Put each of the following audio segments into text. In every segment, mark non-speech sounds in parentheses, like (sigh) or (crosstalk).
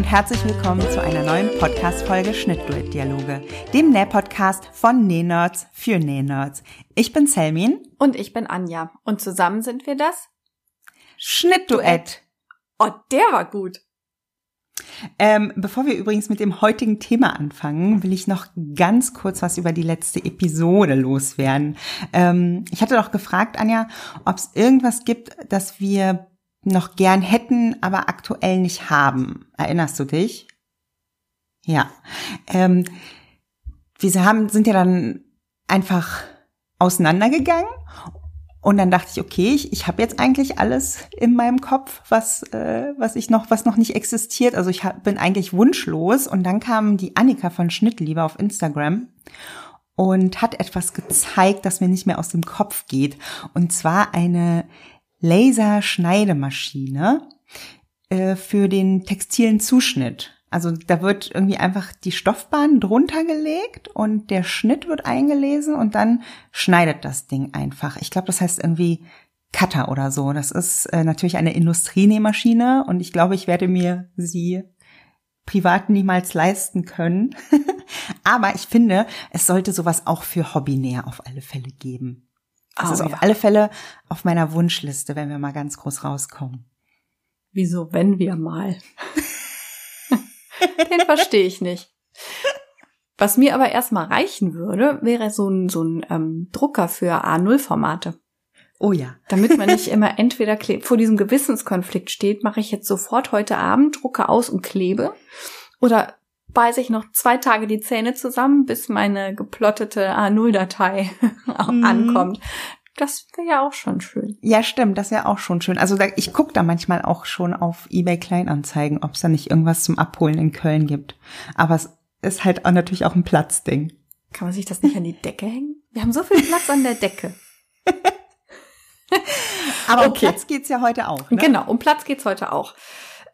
und herzlich willkommen zu einer neuen Podcast-Folge Schnittduett-Dialoge, dem Näh-Podcast von Nähnerds für Nähnerds. Ich bin Selmin. Und ich bin Anja. Und zusammen sind wir das Schnittduett. Oh, der war gut. Ähm, bevor wir übrigens mit dem heutigen Thema anfangen, will ich noch ganz kurz was über die letzte Episode loswerden. Ähm, ich hatte doch gefragt, Anja, ob es irgendwas gibt, das wir noch gern hätten, aber aktuell nicht haben. Erinnerst du dich? Ja. Ähm, wir haben, sind ja dann einfach auseinandergegangen und dann dachte ich, okay, ich, ich habe jetzt eigentlich alles in meinem Kopf, was, äh, was ich noch, was noch nicht existiert. Also ich hab, bin eigentlich wunschlos. Und dann kam die Annika von Schnittliebe auf Instagram und hat etwas gezeigt, das mir nicht mehr aus dem Kopf geht. Und zwar eine Laserschneidemaschine äh, für den textilen Zuschnitt. Also da wird irgendwie einfach die Stoffbahn drunter gelegt und der Schnitt wird eingelesen und dann schneidet das Ding einfach. Ich glaube, das heißt irgendwie Cutter oder so. Das ist äh, natürlich eine Industrienähmaschine und ich glaube, ich werde mir sie privat niemals leisten können. (laughs) Aber ich finde, es sollte sowas auch für Hobbynäher auf alle Fälle geben. Das oh, ist auf ja. alle Fälle auf meiner Wunschliste, wenn wir mal ganz groß rauskommen. Wieso, wenn wir mal? (laughs) Den verstehe ich nicht. Was mir aber erstmal reichen würde, wäre so ein, so ein ähm, Drucker für A0-Formate. Oh ja. Damit man nicht (laughs) immer entweder vor diesem Gewissenskonflikt steht, mache ich jetzt sofort heute Abend, drucke aus und klebe. Oder beiße ich noch zwei Tage die Zähne zusammen, bis meine geplottete A0-Datei (laughs) mhm. ankommt. Das wäre ja auch schon schön. Ja, stimmt, das wäre auch schon schön. Also da, ich gucke da manchmal auch schon auf eBay Kleinanzeigen, ob es da nicht irgendwas zum Abholen in Köln gibt. Aber es ist halt auch natürlich auch ein Platzding. Kann man sich das nicht an die Decke hängen? Wir haben so viel Platz an der Decke. (laughs) Aber okay. um Platz geht's ja heute auch. Ne? Genau, um Platz geht's heute auch.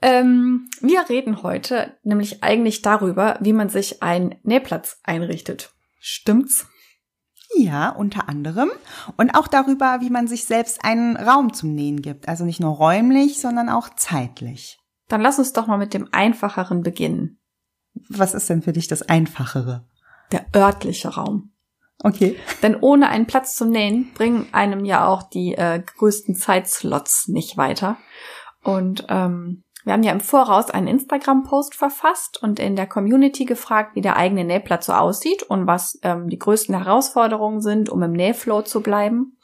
Ähm, wir reden heute nämlich eigentlich darüber, wie man sich einen Nähplatz einrichtet. Stimmt's? Ja, unter anderem. Und auch darüber, wie man sich selbst einen Raum zum Nähen gibt. Also nicht nur räumlich, sondern auch zeitlich. Dann lass uns doch mal mit dem Einfacheren beginnen. Was ist denn für dich das Einfachere? Der örtliche Raum. Okay. Denn ohne einen Platz zum Nähen bringen einem ja auch die äh, größten Zeitslots nicht weiter. Und ähm, wir haben ja im Voraus einen Instagram-Post verfasst und in der Community gefragt, wie der eigene Nähplatz so aussieht und was ähm, die größten Herausforderungen sind, um im Nähflow zu bleiben.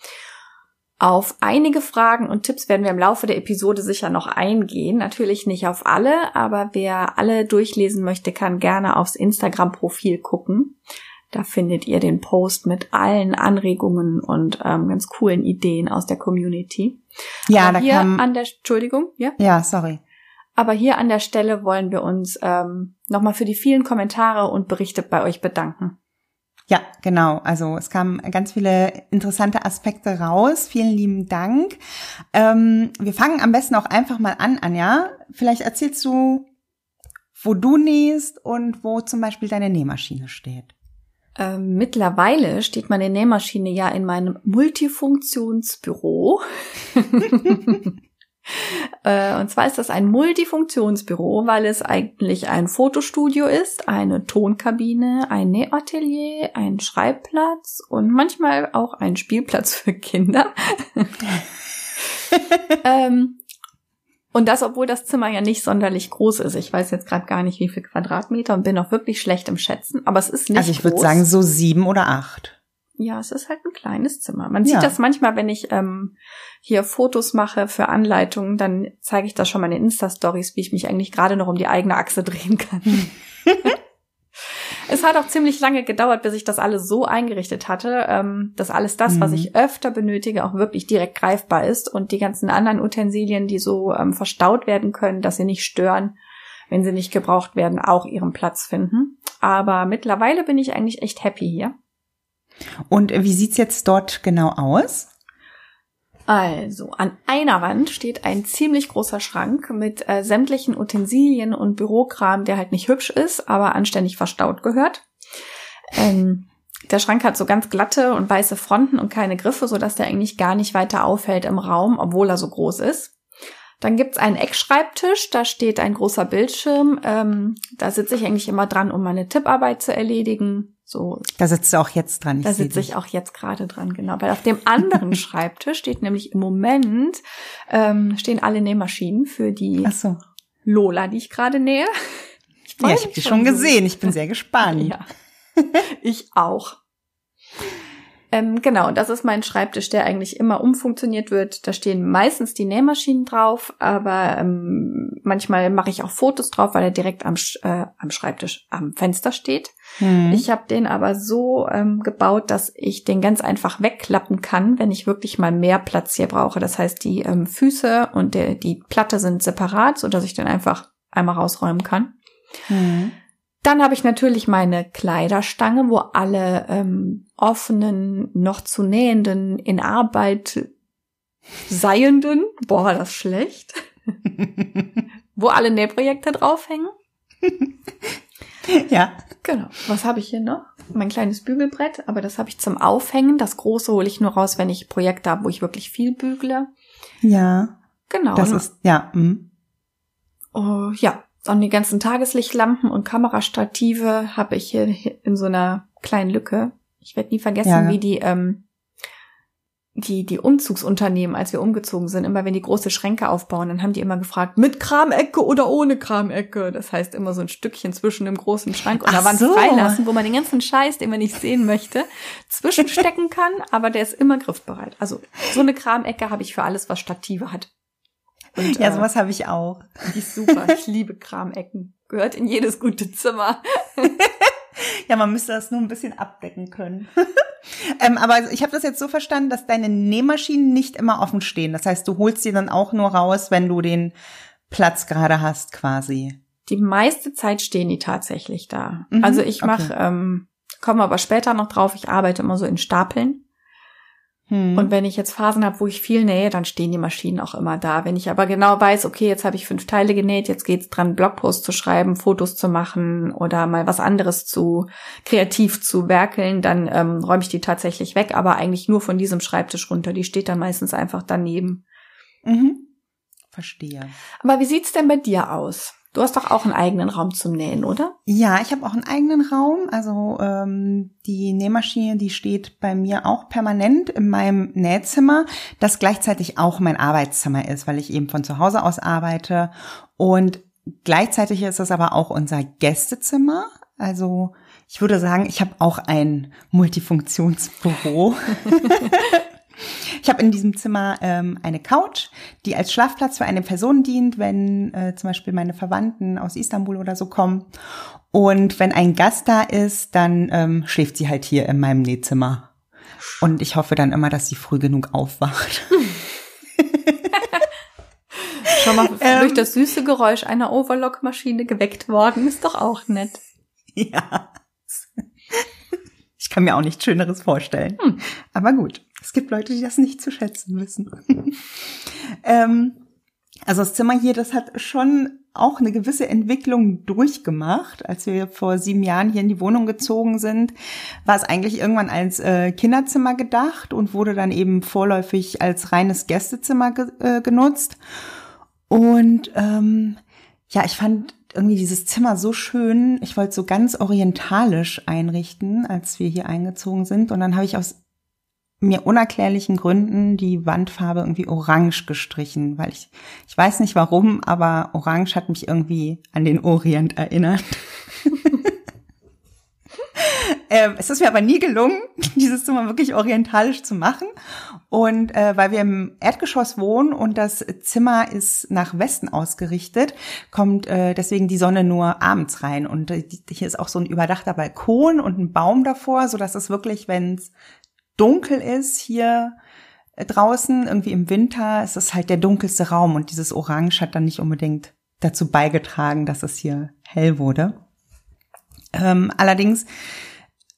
Auf einige Fragen und Tipps werden wir im Laufe der Episode sicher noch eingehen. Natürlich nicht auf alle, aber wer alle durchlesen möchte, kann gerne aufs Instagram-Profil gucken. Da findet ihr den Post mit allen Anregungen und ähm, ganz coolen Ideen aus der Community. Ja, aber da hier kam an der Entschuldigung, ja? Ja, sorry. Aber hier an der Stelle wollen wir uns ähm, nochmal für die vielen Kommentare und Berichte bei euch bedanken. Ja, genau. Also es kamen ganz viele interessante Aspekte raus. Vielen lieben Dank. Ähm, wir fangen am besten auch einfach mal an, Anja. Vielleicht erzählst du, wo du nähst und wo zum Beispiel deine Nähmaschine steht. Ähm, mittlerweile steht meine Nähmaschine ja in meinem Multifunktionsbüro. (laughs) (laughs) (laughs) Äh, und zwar ist das ein Multifunktionsbüro, weil es eigentlich ein Fotostudio ist, eine Tonkabine, ein Nähatelier, ein Schreibplatz und manchmal auch ein Spielplatz (laughs) für Kinder. (laughs) ähm, und das, obwohl das Zimmer ja nicht sonderlich groß ist. Ich weiß jetzt gerade gar nicht, wie viel Quadratmeter und bin auch wirklich schlecht im Schätzen, aber es ist nicht Also ich würde sagen so sieben oder acht. Ja, es ist halt ein kleines Zimmer. Man sieht ja. das manchmal, wenn ich ähm, hier Fotos mache für Anleitungen, dann zeige ich das schon mal in Insta-Stories, wie ich mich eigentlich gerade noch um die eigene Achse (laughs) drehen kann. es hat auch ziemlich lange gedauert, bis ich das alles so eingerichtet hatte, ähm, dass alles das, mhm. was ich öfter benötige, auch wirklich direkt greifbar ist und die ganzen anderen Utensilien, die so ähm, verstaut werden können, dass sie nicht stören, wenn sie nicht gebraucht werden, auch ihren Platz finden. Aber mittlerweile bin ich eigentlich echt happy hier. Und wie sieht's jetzt dort genau aus? Also, an einer Wand steht ein ziemlich großer Schrank mit äh, sämtlichen Utensilien und Bürokram, der halt nicht hübsch ist, aber anständig verstaut gehört. Ähm, der Schrank hat so ganz glatte und weiße Fronten und keine Griffe, sodass der eigentlich gar nicht weiter auffällt im Raum, obwohl er so groß ist. Dann gibt's einen Eckschreibtisch, da steht ein großer Bildschirm. Ähm, da sitze ich eigentlich immer dran, um meine Tipparbeit zu erledigen. So. Da sitzt du auch jetzt dran. Ich da sitze ich auch jetzt gerade dran, genau. Weil auf dem anderen (laughs) Schreibtisch steht nämlich im Moment ähm, stehen alle Nähmaschinen für die Ach so. Lola, die ich gerade nähe. Ich ja, ich habe die schon gesehen. Ich bin sehr gespannt. (laughs) ja. Ich auch. Ähm, genau, das ist mein Schreibtisch, der eigentlich immer umfunktioniert wird. Da stehen meistens die Nähmaschinen drauf, aber ähm, manchmal mache ich auch Fotos drauf, weil er direkt am, äh, am Schreibtisch am Fenster steht. Hm. Ich habe den aber so ähm, gebaut, dass ich den ganz einfach wegklappen kann, wenn ich wirklich mal mehr Platz hier brauche. Das heißt, die ähm, Füße und der, die Platte sind separat, so dass ich den einfach einmal rausräumen kann. Hm. Dann habe ich natürlich meine Kleiderstange, wo alle ähm, offenen, noch zu nähenden, in Arbeit seienden, (laughs) boah, das ist schlecht, (laughs) wo alle Nähprojekte draufhängen. ja. Genau. Was habe ich hier noch? Mein kleines Bügelbrett, aber das habe ich zum Aufhängen. Das große hole ich nur raus, wenn ich Projekte habe, wo ich wirklich viel bügle. Ja. Genau. Das ist, ja. Mh. Oh, ja, und die ganzen Tageslichtlampen und Kamerastative habe ich hier in so einer kleinen Lücke. Ich werde nie vergessen, ja. wie die ähm, die die Umzugsunternehmen, als wir umgezogen sind, immer wenn die große Schränke aufbauen, dann haben die immer gefragt, mit Kramecke oder ohne Kramecke. Das heißt immer so ein Stückchen zwischen dem großen Schrank und Ach der Wand so. freilassen, wo man den ganzen Scheiß, den man nicht sehen möchte, zwischenstecken kann, aber der ist immer griffbereit. Also so eine Kramecke habe ich für alles, was Stative hat. Und, ja, äh, sowas habe ich auch. Die ist super. (laughs) Ich liebe Kramecken. Gehört in jedes gute Zimmer. (laughs) (laughs) ja, man müsste das nur ein bisschen abdecken können. ähm, aber ich habe das jetzt so verstanden, dass deine Nähmaschinen nicht immer offen stehen. Das heißt, du holst sie dann auch nur raus, wenn du den Platz gerade hast, quasi. Die meiste Zeit stehen die tatsächlich da. Mhm, also ich mache, okay. ähm, komme aber später noch drauf, ich arbeite immer so in Stapeln. Hm. Und wenn ich jetzt Phasen habe, wo ich viel nähe, dann stehen die Maschinen auch immer da. Wenn ich aber genau weiß, okay, jetzt habe ich fünf Teile genäht, jetzt geht's dran, Blogpost zu schreiben, Fotos zu machen oder mal was anderes zu kreativ zu werkeln, dann ähm, räume ich die tatsächlich weg, aber eigentlich nur von diesem Schreibtisch runter. Die steht dann meistens einfach daneben. Mhm. Verstehe. Aber wie sieht's denn bei dir aus? Du hast doch auch einen eigenen Raum zum Nähen, oder? Ja, ich habe auch einen eigenen Raum. Also ähm, die Nähmaschine, die steht bei mir auch permanent in meinem Nähzimmer, das gleichzeitig auch mein Arbeitszimmer ist, weil ich eben von zu Hause aus arbeite. Und gleichzeitig ist es aber auch unser Gästezimmer. Also ich würde sagen, ich habe auch ein Multifunktionsbüro. (laughs) Ich habe in diesem Zimmer ähm, eine Couch, die als Schlafplatz für eine Person dient, wenn äh, zum Beispiel meine Verwandten aus Istanbul oder so kommen. Und wenn ein Gast da ist, dann ähm, schläft sie halt hier in meinem Nähzimmer. Und ich hoffe dann immer, dass sie früh genug aufwacht. (laughs) Schon mal (laughs) ähm, durch das süße Geräusch einer Overlock-Maschine geweckt worden, ist doch auch nett. Ja. (laughs) Ich kann mir auch nichts Schöneres vorstellen. Hm. Aber gut. Es gibt Leute, die das nicht zu schätzen wissen. (laughs) ähm, also das Zimmer hier, das hat schon auch eine gewisse Entwicklung durchgemacht. Als wir vor sieben Jahren hier in die Wohnung gezogen sind, war es eigentlich irgendwann als äh, Kinderzimmer gedacht und wurde dann eben vorläufig als reines Gästezimmer ge äh, genutzt. Und ähm, ja, ich fand irgendwie dieses Zimmer so schön. Ich wollte so ganz orientalisch einrichten, als wir hier eingezogen sind. Und dann habe ich aus mir unerklärlichen Gründen die Wandfarbe irgendwie orange gestrichen, weil ich, ich weiß nicht warum, aber orange hat mich irgendwie an den Orient erinnert. (laughs) ähm, es ist mir aber nie gelungen, (laughs) dieses Zimmer wirklich orientalisch zu machen. Und äh, weil wir im Erdgeschoss wohnen und das Zimmer ist nach Westen ausgerichtet, kommt äh, deswegen die Sonne nur abends rein. Und äh, hier ist auch so ein überdachter Balkon und ein Baum davor, so dass es wirklich, wenn es dunkel ist hier äh, draußen, irgendwie im Winter, ist es halt der dunkelste Raum und dieses Orange hat dann nicht unbedingt dazu beigetragen, dass es hier hell wurde. Ähm, allerdings,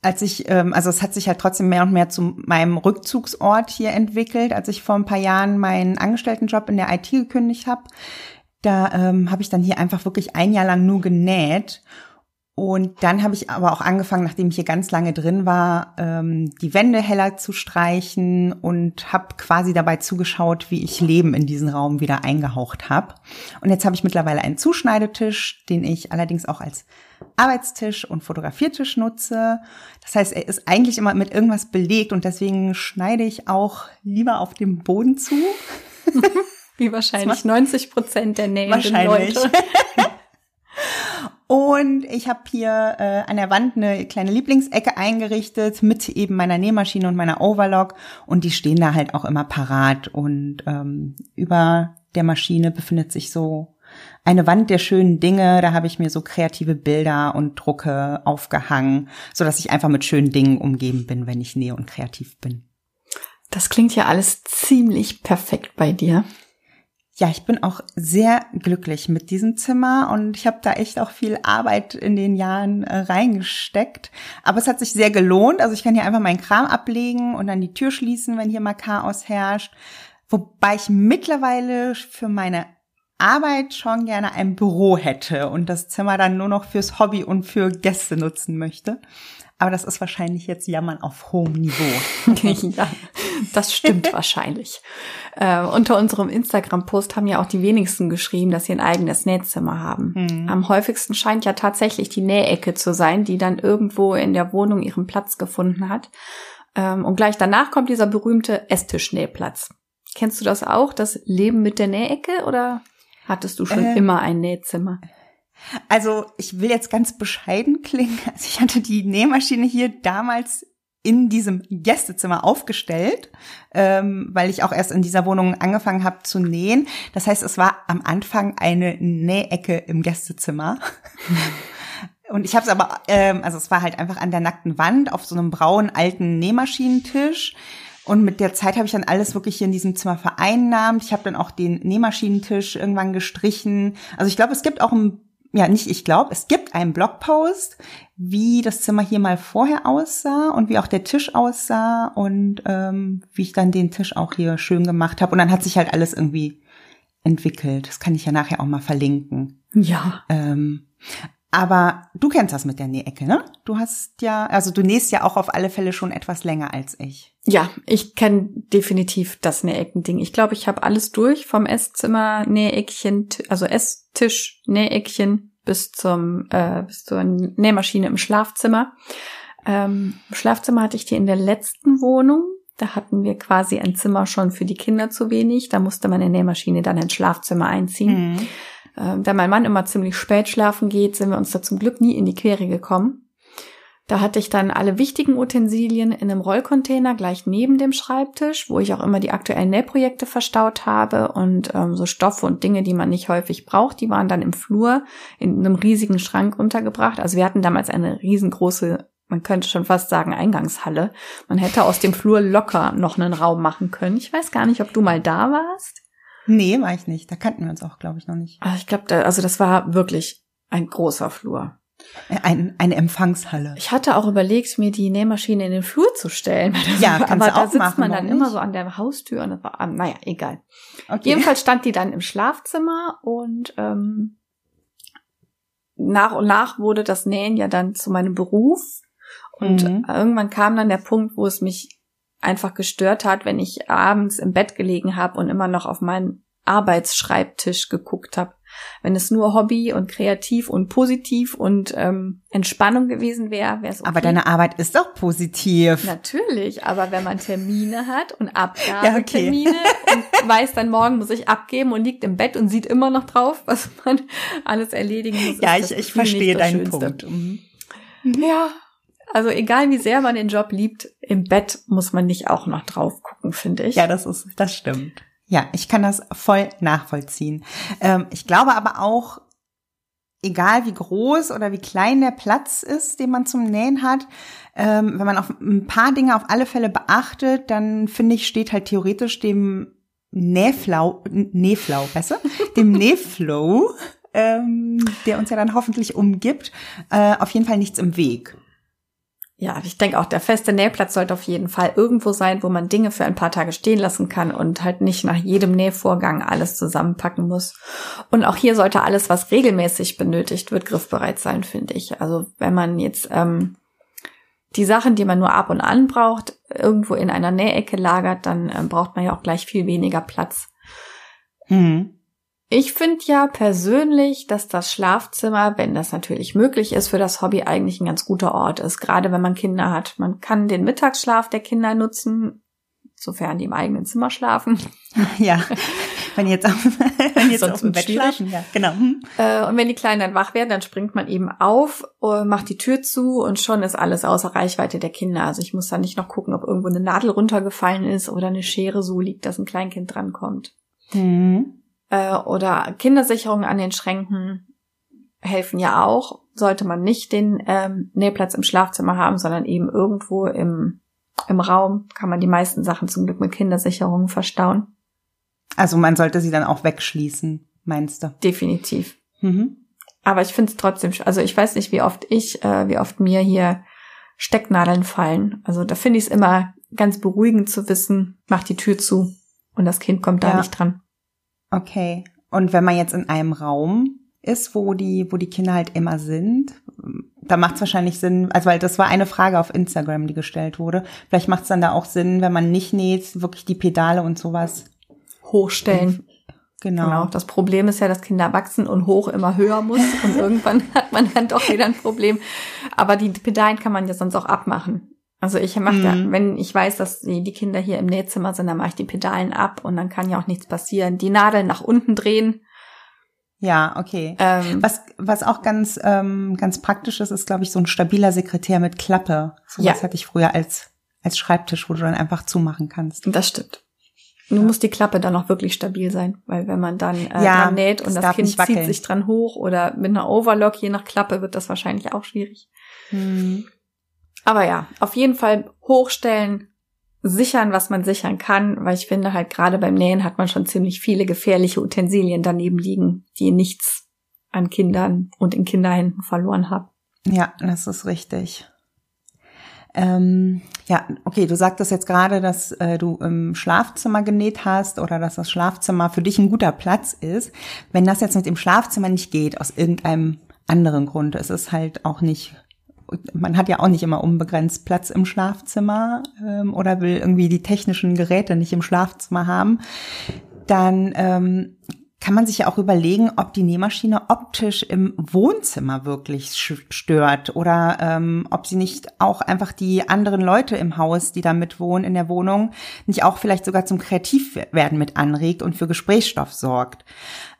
als ich, ähm, also es hat sich halt trotzdem mehr und mehr zu meinem Rückzugsort hier entwickelt, als ich vor ein paar Jahren meinen Angestelltenjob in der IT gekündigt habe. Da ähm, habe ich dann hier einfach wirklich ein Jahr lang nur genäht Und dann habe ich aber auch angefangen, nachdem ich hier ganz lange drin war, ähm, die Wände heller zu streichen und habe quasi dabei zugeschaut, wie ich Leben in diesen Raum wieder eingehaucht habe. Und jetzt habe ich mittlerweile einen Zuschneidetisch, den ich allerdings auch als Arbeitstisch und Fotografiertisch nutze. Das heißt, er ist eigentlich immer mit irgendwas belegt und deswegen schneide ich auch lieber auf dem Boden zu. (laughs) Wie wahrscheinlich 90 Prozent der nähenden wahrscheinlich. Leute. (laughs) Und ich habe hier äh, an der Wand eine kleine Lieblingsecke eingerichtet mit eben meiner Nähmaschine und meiner Overlock. Und die stehen da halt auch immer parat. Und ähm, über der Maschine befindet sich so eine Wand der schönen Dinge. Da habe ich mir so kreative Bilder und Drucke aufgehangen, so dass ich einfach mit schönen Dingen umgeben bin, wenn ich nähe und kreativ bin. Das klingt ja alles ziemlich perfekt bei dir. Ja, ich bin auch sehr glücklich mit diesem Zimmer und ich habe da echt auch viel Arbeit in den Jahren äh, reingesteckt. Aber es hat sich sehr gelohnt. Also ich kann hier einfach meinen Kram ablegen und dann die Tür schließen, wenn hier mal Chaos herrscht. Wobei ich mittlerweile für meine Arbeit schon gerne ein Büro hätte und das Zimmer dann nur noch fürs Hobby und für Gäste nutzen möchte. Aber das ist wahrscheinlich jetzt Jammern auf hohem Niveau. (laughs) ja, das stimmt (laughs) wahrscheinlich. Äh, unter unserem Instagram-Post haben ja auch die wenigsten geschrieben, dass sie ein eigenes Nähzimmer haben. Mhm. Am häufigsten scheint ja tatsächlich die Nähecke zu sein, die dann irgendwo in der Wohnung ihren Platz gefunden hat. Ähm, und gleich danach kommt dieser berühmte Esstischnähplatz. Kennst du das auch, das Leben mit der Nähecke oder hattest du schon äh, immer ein Nähzimmer? Also ich will jetzt ganz bescheiden klingen. (laughs) Also ich hatte die Nähmaschine hier damals in diesem Gästezimmer aufgestellt, ähm, weil ich auch erst in dieser Wohnung angefangen habe zu nähen. Das heißt, es war am Anfang eine Nähecke im Gästezimmer. (laughs) Und ich habe es aber, ähm, also es war halt einfach an der nackten Wand auf so einem braunen alten Nähmaschinentisch. Und mit der Zeit habe ich dann alles wirklich hier in diesem Zimmer vereinnahmt. Ich habe dann auch den Nähmaschinentisch irgendwann gestrichen. Also ich glaube, es gibt auch ein ja, nicht ich glaube, es gibt einen Blogpost, wie das Zimmer hier mal vorher aussah und wie auch der Tisch aussah und ähm, wie ich dann den Tisch auch hier schön gemacht habe. Und dann hat sich halt alles irgendwie entwickelt. Das kann ich ja nachher auch mal verlinken. Ja. Ähm, aber du kennst das mit der Nähecke, ne? Du hast ja, also du nähst ja auch auf alle Fälle schon etwas länger als ich. Ja, ich kenne definitiv das Näheckending. Ich glaube, ich habe alles durch, vom Esszimmer Näheckchen, also Esstisch Näheckchen bis zum äh, bis zur Nähmaschine im Schlafzimmer. Ähm, Im Schlafzimmer hatte ich die in der letzten Wohnung. Da hatten wir quasi ein Zimmer schon für die Kinder zu wenig. Da musste man eine Nähmaschine dann ins Schlafzimmer einziehen. Mhm. Ähm, da mein Mann immer ziemlich spät schlafen geht, sind wir uns da zum Glück nie in die Quere gekommen. Da hatte ich dann alle wichtigen Utensilien in einem Rollcontainer gleich neben dem Schreibtisch, wo ich auch immer die aktuellen Nähprojekte verstaut habe und ähm, so Stoffe und Dinge, die man nicht häufig braucht, die waren dann im Flur in einem riesigen Schrank untergebracht. Also wir hatten damals eine riesengroße, man könnte schon fast sagen Eingangshalle. Man hätte aus dem Flur locker noch einen Raum machen können. Ich weiß gar nicht, ob du mal da warst. Nee, war ich nicht. Da kannten wir uns auch, glaube ich, noch nicht. Also ich glaube, da, also das war wirklich ein großer Flur. Ein, eine Empfangshalle. Ich hatte auch überlegt, mir die Nähmaschine in den Flur zu stellen. ja, war, aber da sitzt machen, man dann immer so an der Haustür und das war, ah, naja, egal. Okay. Jedenfalls stand die dann im Schlafzimmer und ähm, nach und nach wurde das Nähen ja dann zu meinem Beruf. Und mhm. irgendwann kam dann der Punkt, wo es mich einfach gestört hat, wenn ich abends im Bett gelegen habe und immer noch auf meinen Arbeitsschreibtisch geguckt habe. Wenn es nur Hobby und kreativ und positiv und ähm, Entspannung gewesen wäre, wäre es okay. Aber deine Arbeit ist doch positiv. Natürlich, aber wenn man Termine hat und Abgabetermine ja, okay. und weiß, dann morgen muss ich abgeben und liegt im Bett und sieht immer noch drauf, was man (laughs) alles erledigen muss. Ja, ich, ich verstehe deinen Schönste. Punkt. Mhm. Ja, also egal wie sehr man den Job liebt, im Bett muss man nicht auch noch drauf gucken, finde ich. Ja, das ist, das stimmt. Ja, ich kann das voll nachvollziehen. Ähm, ich glaube aber auch, egal wie groß oder wie klein der Platz ist, den man zum Nähen hat, ähm, wenn man auf ein paar Dinge auf alle Fälle beachtet, dann finde ich, steht halt theoretisch dem Nähflau, Nähflau, besser, dem (laughs) Nähflow, ähm, der uns ja dann hoffentlich umgibt, äh, auf jeden Fall nichts im Weg. Ja, ich denke auch, der feste Nähplatz sollte auf jeden Fall irgendwo sein, wo man Dinge für ein paar Tage stehen lassen kann und halt nicht nach jedem Nähvorgang alles zusammenpacken muss. Und auch hier sollte alles, was regelmäßig benötigt wird, griffbereit sein, finde ich. Also wenn man jetzt ähm, die Sachen, die man nur ab und an braucht, irgendwo in einer Nähecke lagert, dann äh, braucht man ja auch gleich viel weniger Platz. Mhm. Ich finde ja persönlich, dass das Schlafzimmer, wenn das natürlich möglich ist, für das Hobby eigentlich ein ganz guter Ort ist, gerade wenn man Kinder hat. Man kann den Mittagsschlaf der Kinder nutzen, sofern die im eigenen Zimmer schlafen. (laughs) Ja, wenn jetzt auf, (laughs) wenn jetzt auf dem Bett schlafen, ja, genau. Hm. Äh, und wenn die Kleinen dann wach werden, dann springt man eben auf, äh, macht die Tür zu und schon ist alles außer Reichweite der Kinder. Also ich muss dann nicht noch gucken, ob irgendwo eine Nadel runtergefallen ist oder eine Schere so liegt, dass ein Kleinkind drankommt. Mhm äh, oder Kindersicherungen an den Schränken helfen ja auch. Sollte man nicht den ähm, Nähplatz im Schlafzimmer haben, sondern eben irgendwo im, im Raum, kann man die meisten Sachen zum Glück mit Kindersicherungen verstauen. Also man sollte sie dann auch wegschließen, meinst du? Definitiv. Mhm. Aber ich finde es trotzdem, also ich weiß nicht, wie oft ich, äh, wie oft mir hier Stecknadeln fallen. Also da finde ich es immer ganz beruhigend zu wissen, mach die Tür zu und das Kind kommt da ja. nicht dran. Okay. Und wenn man jetzt in einem Raum ist, wo die, wo die Kinder halt immer sind, da macht es wahrscheinlich Sinn, also weil das war eine Frage auf Instagram, die gestellt wurde. Vielleicht macht es dann da auch Sinn, wenn man nicht näht, wirklich die Pedale und sowas hochstellen. Genau. genau. Das Problem ist ja, dass Kinder wachsen und hoch immer höher muss und (laughs) irgendwann hat man dann doch wieder ein Problem. Aber die Pedalen kann man ja sonst auch abmachen. Also ich mache mhm. ja, wenn ich weiß, dass die, die Kinder hier im Nähzimmer sind, dann mache ich die Pedalen ab und dann kann ja auch nichts passieren. Die Nadeln nach unten drehen. Ja, okay. Ähm, was, was auch ganz, ähm, ganz praktisch ist, ist, glaube ich, so ein stabiler Sekretär mit Klappe. So was ja. hatte ich früher als, als Schreibtisch, wo du dann einfach zumachen kannst. Das stimmt. Nur ja. muss die Klappe dann auch wirklich stabil sein, weil wenn man dann äh, ja, dran näht und das Kind zieht sich dran hoch oder mit einer Overlock, je nach Klappe, wird das wahrscheinlich auch schwierig. Hm. Aber ja, auf jeden Fall hochstellen, sichern, was man sichern kann, weil ich finde halt gerade beim Nähen hat man schon ziemlich viele gefährliche Utensilien daneben liegen, die nichts an Kindern und in Kinderhänden verloren haben. Ja, das ist richtig. Ähm, ja, okay, du sagtest jetzt gerade, dass äh, du im Schlafzimmer genäht hast oder dass das Schlafzimmer für dich ein guter Platz ist. Wenn das jetzt mit dem Schlafzimmer nicht geht, aus irgendeinem anderen Grund, ist es halt auch nicht man hat ja auch nicht immer unbegrenzt Platz im Schlafzimmer ähm, oder will irgendwie die technischen Geräte nicht im Schlafzimmer haben, dann ähm, kann man sich ja auch überlegen, ob die Nähmaschine optisch im Wohnzimmer wirklich stört oder ähm, ob sie nicht auch einfach die anderen Leute im Haus, die da mit wohnen in der Wohnung, nicht auch vielleicht sogar zum Kreativwerden mit anregt und für Gesprächsstoff sorgt.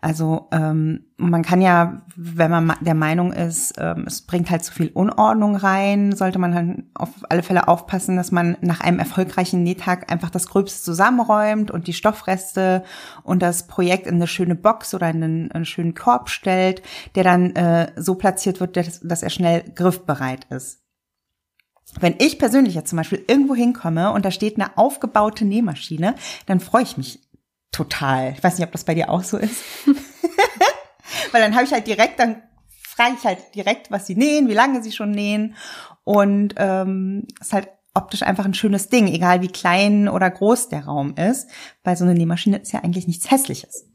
Also ähm, man kann ja, wenn man der Meinung ist, ähm, es bringt halt zu viel Unordnung rein, sollte man halt auf alle Fälle aufpassen, dass man nach einem erfolgreichen Nähtag einfach das Gröbste zusammenräumt und die Stoffreste und das Projekt in eine schöne Box oder in einen, einen schönen Korb stellt, der dann äh, so platziert wird, dass, dass er schnell griffbereit ist. Wenn ich persönlich jetzt zum Beispiel irgendwo hinkomme und da steht eine aufgebaute Nähmaschine, dann freue ich mich total. Ich weiß nicht, ob das bei dir auch so ist. (laughs) Weil dann habe ich halt direkt, dann frage ich halt direkt, was sie nähen, wie lange sie schon nähen. Und ähm, ist halt optisch einfach ein schönes Ding, egal wie klein oder groß der Raum ist. Weil so eine Nähmaschine ist ja eigentlich nichts Hässliches.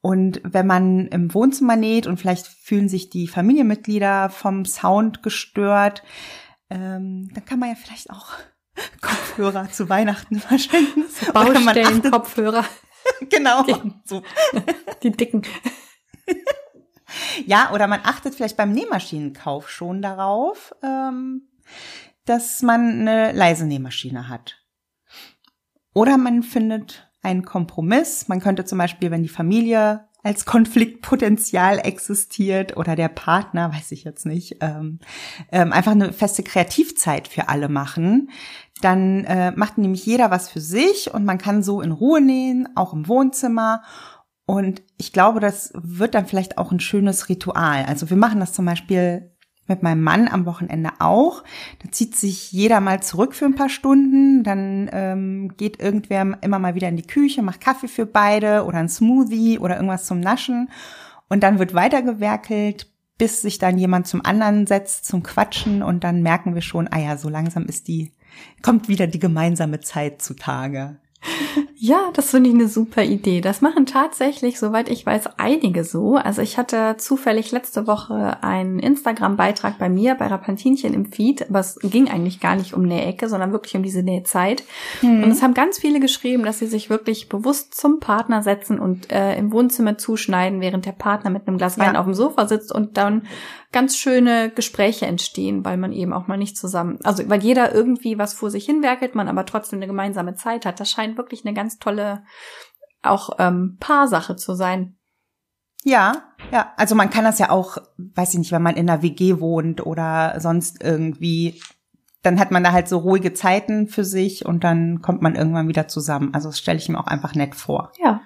Und wenn man im Wohnzimmer näht und vielleicht fühlen sich die Familienmitglieder vom Sound gestört, ähm, dann kann man ja vielleicht auch Kopfhörer zu Weihnachten verschenken. So (laughs) Baustellen-Kopfhörer. (laughs) genau. So. Die dicken. Ja, oder man achtet vielleicht beim Nähmaschinenkauf schon darauf, ähm, dass man eine leise Nähmaschine hat. Oder man findet einen Kompromiss. Man könnte zum Beispiel, wenn die Familie als Konfliktpotenzial existiert oder der Partner, weiß ich jetzt nicht, ähm, ähm, einfach eine feste Kreativzeit für alle machen. Dann äh, macht nämlich jeder was für sich und man kann so in Ruhe nähen, auch im Wohnzimmer. Und ich glaube, das wird dann vielleicht auch ein schönes Ritual. Also wir machen das zum Beispiel mit meinem Mann am Wochenende auch. Da zieht sich jeder mal zurück für ein paar Stunden. Dann ähm, geht irgendwer immer mal wieder in die Küche, macht Kaffee für beide oder ein Smoothie oder irgendwas zum Naschen. Und dann wird weitergewerkelt, bis sich dann jemand zum anderen setzt zum Quatschen und dann merken wir schon, ah ja, so langsam ist die, kommt wieder die gemeinsame Zeit zutage. Ja, das finde ich eine super Idee. Das machen tatsächlich, soweit ich weiß, einige so. Also ich hatte zufällig letzte Woche einen Instagram-Beitrag bei mir, bei Rapantinchen im Feed, aber es ging eigentlich gar nicht um Nähecke, sondern wirklich um diese Nähzeit. Mhm. Und es haben ganz viele geschrieben, dass sie sich wirklich bewusst zum Partner setzen und äh, im Wohnzimmer zuschneiden, während der Partner mit einem Glas Wein ja. auf dem Sofa sitzt und dann ganz schöne Gespräche entstehen, weil man eben auch mal nicht zusammen, also weil jeder irgendwie was vor sich hinwerkelt, man aber trotzdem eine gemeinsame Zeit hat. Das scheint wirklich eine ganz tolle auch ähm, Paarsache zu sein. Ja, ja, also man kann das ja auch, weiß ich nicht, wenn man in einer WG wohnt oder sonst irgendwie, dann hat man da halt so ruhige Zeiten für sich und dann kommt man irgendwann wieder zusammen. Also das stelle ich mir auch einfach nett vor. Ja.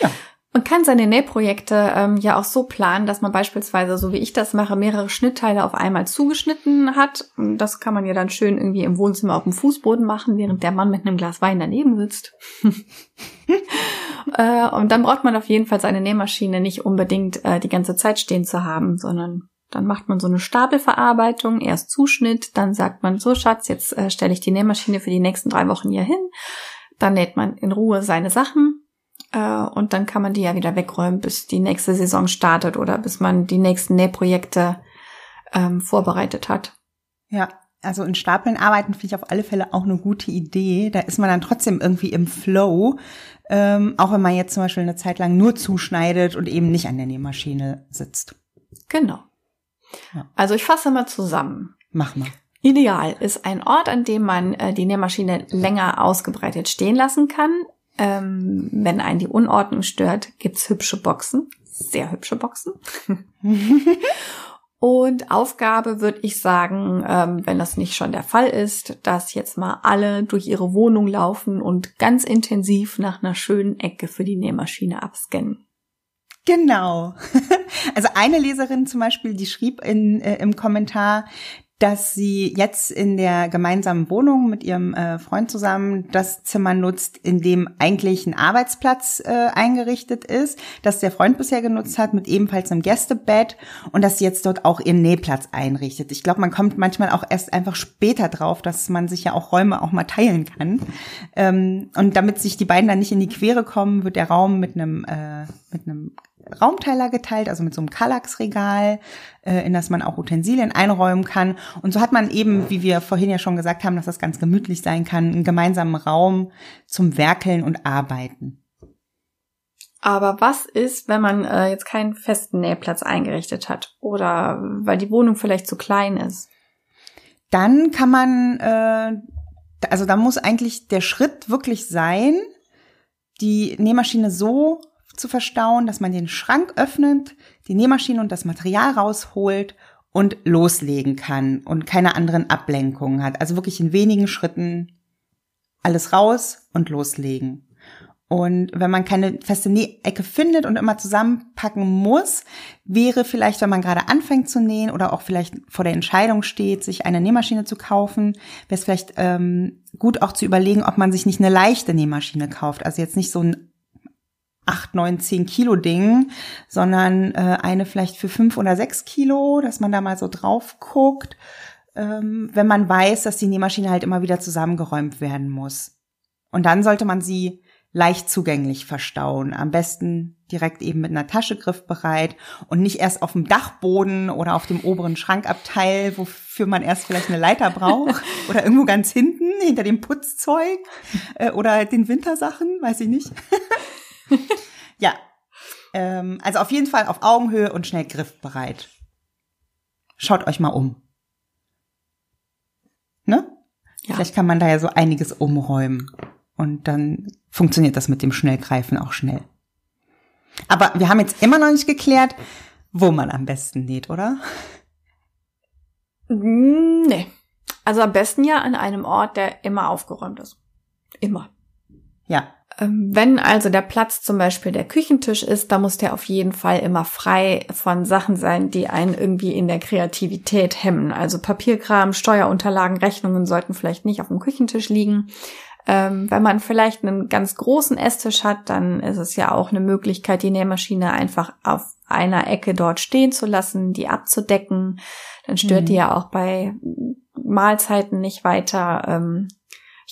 Ja. Man kann seine Nähprojekte ähm, ja auch so planen, dass man beispielsweise, so wie ich das mache, mehrere Schnittteile auf einmal zugeschnitten hat. Das kann man ja dann schön irgendwie im Wohnzimmer auf dem Fußboden machen, während der Mann mit einem Glas Wein daneben sitzt. (laughs) äh, und dann braucht man auf jeden Fall seine Nähmaschine nicht unbedingt äh, die ganze Zeit stehen zu haben, sondern dann macht man so eine Stapelverarbeitung, erst Zuschnitt, dann sagt man, so Schatz, jetzt äh, stelle ich die Nähmaschine für die nächsten drei Wochen hier hin. Dann näht man in Ruhe seine Sachen äh, und dann kann man die ja wieder wegräumen, bis die nächste Saison startet oder bis man die nächsten Nähprojekte ähm, vorbereitet hat. Ja, also in Stapeln arbeiten finde ich auf alle Fälle auch eine gute Idee. Da ist man dann trotzdem irgendwie im Flow, ähm, auch wenn man jetzt zum Beispiel eine Zeit lang nur zuschneidet und eben nicht an der Nähmaschine sitzt. Genau. Ja. Also ich fasse mal zusammen. Mach mal. Ideal ist ein Ort, an dem man äh, die Nähmaschine länger ausgebreitet stehen lassen kann, ähm, wenn einen die Unordnung stört, gibt's hübsche Boxen. Sehr hübsche Boxen. (laughs) Und Aufgabe würde ich sagen, ähm, wenn das nicht schon der Fall ist, dass jetzt mal alle durch ihre Wohnung laufen und ganz intensiv nach einer schönen Ecke für die Nähmaschine abscannen. Genau. (laughs) Also eine Leserin zum Beispiel, die schrieb in, äh, im Kommentar, dass sie jetzt in der gemeinsamen Wohnung mit ihrem äh, Freund zusammen das Zimmer nutzt, in dem eigentlich ein Arbeitsplatz äh, eingerichtet ist, das der Freund bisher genutzt hat, mit ebenfalls einem Gästebett und dass sie jetzt dort auch ihren Nähplatz einrichtet. Ich glaube, man kommt manchmal auch erst einfach später drauf, dass man sich ja auch Räume auch mal teilen kann. Ähm, und damit sich die beiden dann nicht in die Quere kommen, wird der Raum mit einem äh, mit einem Raumteiler geteilt, also mit so einem Kallax-Regal, äh, in das man auch Utensilien einräumen kann. Und so hat man eben, wie wir vorhin ja schon gesagt haben, dass das ganz gemütlich sein kann, einen gemeinsamen Raum zum Werkeln und Arbeiten. Aber was ist, wenn man äh, jetzt keinen festen Nähplatz eingerichtet hat oder weil die Wohnung vielleicht zu klein ist? Dann kann man, äh, also da muss eigentlich der Schritt wirklich sein, die Nähmaschine so zu verstauen, dass man den Schrank öffnet, die Nähmaschine und das Material rausholt und loslegen kann und keine anderen Ablenkungen hat. Also wirklich in wenigen Schritten alles raus und loslegen. Und wenn man keine feste Nähecke findet und immer zusammenpacken muss, wäre vielleicht, wenn man gerade anfängt zu nähen oder auch vielleicht vor der Entscheidung steht, sich eine Nähmaschine zu kaufen, wäre es vielleicht ähm, gut auch zu überlegen, ob man sich nicht eine leichte Nähmaschine kauft. Also jetzt nicht so ein 8, 9, 10 Kilo Ding, sondern äh, eine vielleicht für fünf oder sechs Kilo, dass man da mal so drauf guckt, ähm, wenn man weiß, dass die Nähmaschine halt immer wieder zusammengeräumt werden muss. Und dann sollte man sie leicht zugänglich verstauen. Am besten direkt eben mit einer Tasche griffbereit und nicht erst auf dem Dachboden oder auf dem oberen Schrankabteil, wofür man erst vielleicht eine Leiter braucht (laughs) oder irgendwo ganz hinten hinter dem Putzzeug äh, oder den Wintersachen, weiß ich nicht. (laughs) (laughs) ja. Ähm, also auf jeden Fall auf Augenhöhe und schnell griffbereit. Schaut euch mal um. Ne? Ja. Vielleicht kann man da ja so einiges umräumen. Und dann funktioniert das mit dem Schnellgreifen auch schnell. Aber wir haben jetzt immer noch nicht geklärt, wo man am besten näht, oder? Mm, nee. Also am besten ja an einem Ort, der immer aufgeräumt ist. Immer. Ja. Ähm, wenn also der Platz zum Beispiel der Küchentisch ist, da muss der auf jeden Fall immer frei von Sachen sein, die einen irgendwie in der Kreativität hemmen. Also Papierkram, Steuerunterlagen, Rechnungen sollten vielleicht nicht auf dem Küchentisch liegen. Ähm, wenn man vielleicht einen ganz großen Esstisch hat, dann ist es ja auch eine Möglichkeit, die Nähmaschine einfach auf einer Ecke dort stehen zu lassen, die abzudecken. Dann stört mhm. die ja auch bei Mahlzeiten nicht weiter. Ähm,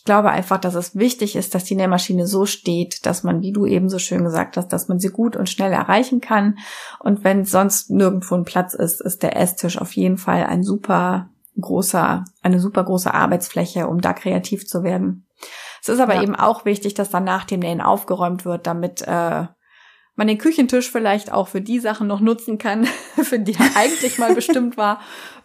glaube einfach, dass es wichtig ist, dass die Nähmaschine so steht, dass man, wie du eben so schön gesagt hast, dass man sie gut und schnell erreichen kann. Und wenn sonst nirgendwo ein Platz ist, ist der Esstisch auf jeden Fall ein super großer, eine super große Arbeitsfläche, um da kreativ zu werden. Es ist aber ja. eben auch wichtig, dass dann nach dem Nähen aufgeräumt wird, damit äh, man den Küchentisch vielleicht auch für die Sachen noch nutzen kann, (laughs) für die er eigentlich mal bestimmt war.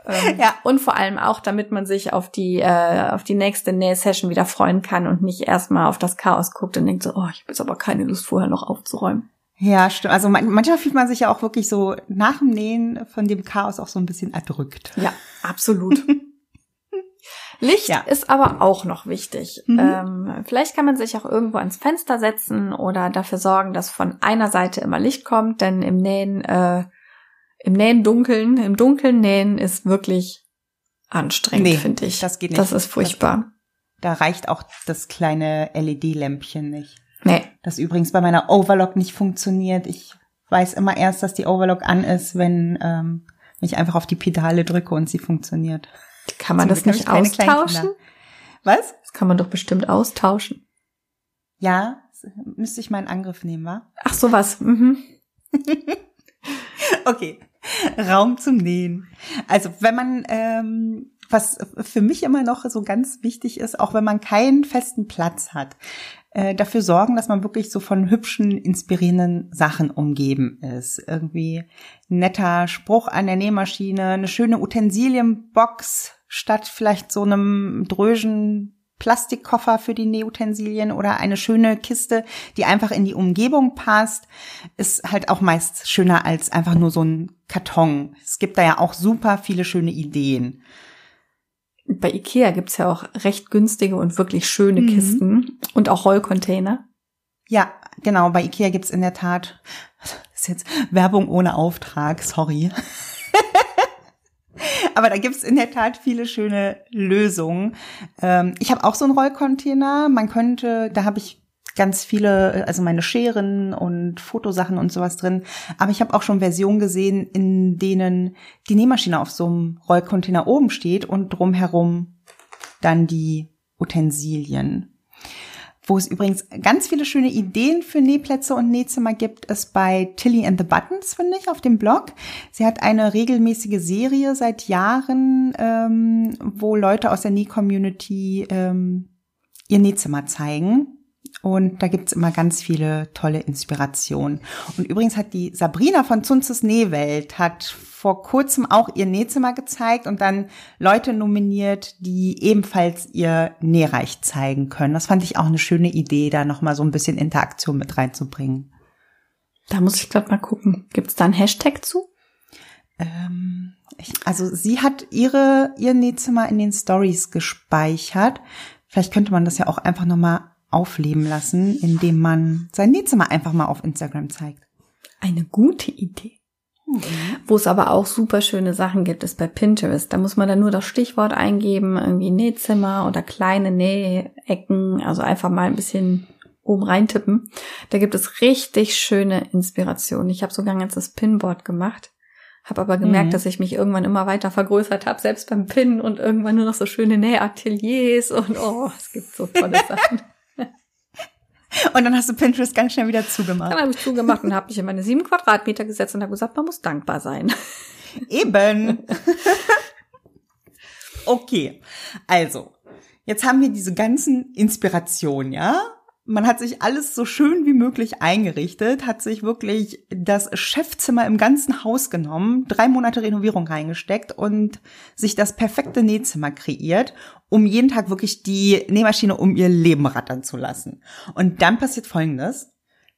Ähm, ja. Und vor allem auch, damit man sich auf die, äh, auf die nächste Nähsession wieder freuen kann und nicht erstmal auf das Chaos guckt und denkt so, oh, ich habe jetzt aber keine Lust, vorher noch aufzuräumen. Ja, stimmt. Also manchmal fühlt man sich ja auch wirklich so nach dem Nähen von dem Chaos auch so ein bisschen erdrückt. Ja, absolut. (laughs) Licht ja. ist aber auch noch wichtig. Mhm. Ähm, vielleicht kann man sich auch irgendwo ans Fenster setzen oder dafür sorgen, dass von einer Seite immer Licht kommt, denn im Nähen, äh, im Nähen dunkeln, im Dunkeln nähen ist wirklich anstrengend, nee, finde ich. Das geht nicht. Das ist furchtbar. Das, da reicht auch das kleine LED-Lämpchen nicht. Nee. Das übrigens bei meiner Overlock nicht funktioniert. Ich weiß immer erst, dass die Overlock an ist, wenn ähm, ich einfach auf die Pedale drücke und sie funktioniert. Kann man das nicht austauschen? Was? Das kann man doch bestimmt austauschen. Ja, müsste ich mal in Angriff nehmen, wa? Ach, sowas. Mhm. (laughs) okay. Raum zum Nähen. Also wenn man, ähm, was für mich immer noch so ganz wichtig ist, auch wenn man keinen festen Platz hat, äh, dafür sorgen, dass man wirklich so von hübschen, inspirierenden Sachen umgeben ist. Irgendwie netter Spruch an der Nähmaschine, eine schöne Utensilienbox statt vielleicht so einem drögen Plastikkoffer für die Nähutensilien oder eine schöne Kiste, die einfach in die Umgebung passt, ist halt auch meist schöner als einfach nur so ein Karton. Es gibt da ja auch super viele schöne Ideen bei Ikea gibt's ja auch recht günstige und wirklich schöne mhm. Kisten und auch Rollcontainer. Ja, genau, bei Ikea gibt's in der Tat, das ist jetzt Werbung ohne Auftrag, sorry. (laughs) Aber da gibt's in der Tat viele schöne Lösungen. Ähm, ich habe auch so einen Rollcontainer. Man könnte, da habe ich ganz viele, also meine Scheren und Fotosachen und sowas drin. Aber ich habe auch schon Versionen gesehen, in denen die Nähmaschine auf so einem Rollcontainer oben steht und drumherum dann die Utensilien. Wo es übrigens ganz viele schöne Ideen für Nähplätze und Nähzimmer gibt, ist bei Tilly and the Buttons, finde ich, auf dem Blog. Sie hat eine regelmäßige Serie seit Jahren, ähm, wo Leute aus der Näh-Community ähm, ihr Nähzimmer zeigen. Und da gibt's immer ganz viele tolle Inspirationen. Und übrigens hat die Sabrina von Zunzes Nähwelt hat vor kurzem auch ihr Nähzimmer gezeigt und dann Leute nominiert, die ebenfalls ihr Nähreich zeigen können. Das fand ich auch eine schöne Idee, da nochmal so ein bisschen Interaktion mit reinzubringen. Da muss ich gerade mal gucken. Gibt's da einen Hashtag zu? Ähm, ich, also sie hat ihre ihr Nähzimmer in den Stories gespeichert. Vielleicht könnte man das ja auch einfach nochmal aufleben lassen, indem man sein Nähzimmer einfach mal auf Instagram zeigt. Eine gute Idee. Mhm. Wo es aber auch super schöne Sachen gibt, ist bei Pinterest. Da muss man dann nur das Stichwort eingeben, irgendwie Nähzimmer oder kleine Nähecken, also einfach mal ein bisschen oben reintippen. Da gibt es richtig schöne Inspirationen. Ich habe sogar ein ganzes Pinboard gemacht, habe aber gemerkt, mhm. dass ich mich irgendwann immer weiter vergrößert habe, selbst beim Pin und irgendwann nur noch so schöne Nähateliers und oh, es gibt so tolle (laughs) Sachen. Und dann hast du Pinterest ganz schnell wieder zugemacht. Dann habe ich zugemacht und habe mich in meine sieben Quadratmeter gesetzt und habe gesagt, man muss dankbar sein. Eben. okay, also jetzt haben wir diese ganzen Inspirationen, ja? Man hat sich alles so schön wie möglich eingerichtet, hat sich wirklich das Chefzimmer im ganzen Haus genommen, drei Monate Renovierung reingesteckt und sich das perfekte Nähzimmer kreiert, um jeden Tag wirklich die Nähmaschine um ihr Leben rattern zu lassen. Und dann passiert Folgendes.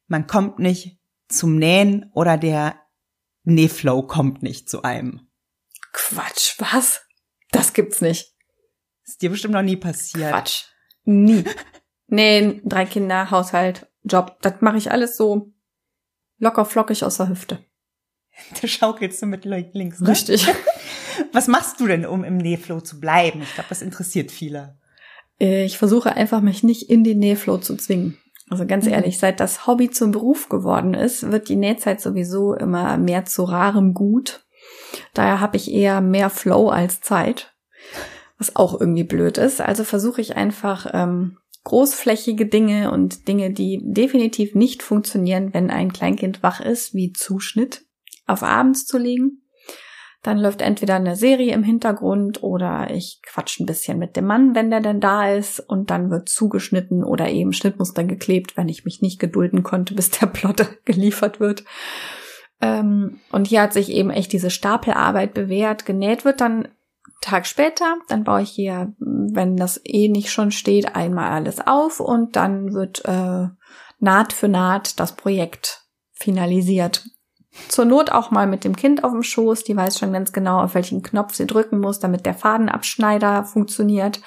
Man kommt nicht zum Nähen oder der Nähflow kommt nicht zu einem. Quatsch, was? Das gibt's nicht. Ist dir bestimmt noch nie passiert. Quatsch. Nie. (laughs) Nee, drei Kinder, Haushalt, Job, das mache ich alles so locker flockig aus der Hüfte. (laughs) Da schaukelst du mit links. Ne? Richtig. (laughs) Was machst du denn, um im Nähflow zu bleiben? Ich glaube, das interessiert viele. Ich versuche einfach, mich nicht in den Nähflow zu zwingen. Also ganz mhm. ehrlich, seit das Hobby zum Beruf geworden ist, wird die Nähzeit sowieso immer mehr zu rarem Gut. Daher habe ich eher mehr Flow als Zeit, was auch irgendwie blöd ist. Also versuche ich einfach ähm, großflächige Dinge und Dinge, die definitiv nicht funktionieren, wenn ein Kleinkind wach ist, wie Zuschnitt, auf abends zu legen. Dann läuft entweder eine Serie im Hintergrund oder ich quatsch ein bisschen mit dem Mann, wenn der denn da ist und dann wird zugeschnitten oder eben Schnittmuster geklebt, wenn ich mich nicht gedulden konnte, bis der Plotter (laughs) geliefert wird. Ähm, und hier hat sich eben echt diese Stapelarbeit bewährt. Genäht wird dann Tag später, dann baue ich hier, wenn das eh nicht schon steht, einmal alles auf und dann wird äh, Naht für Naht das Projekt finalisiert. Zur Not auch mal mit dem Kind auf dem Schoß. Die weiß schon ganz genau, auf welchen Knopf sie drücken muss, damit der Fadenabschneider funktioniert.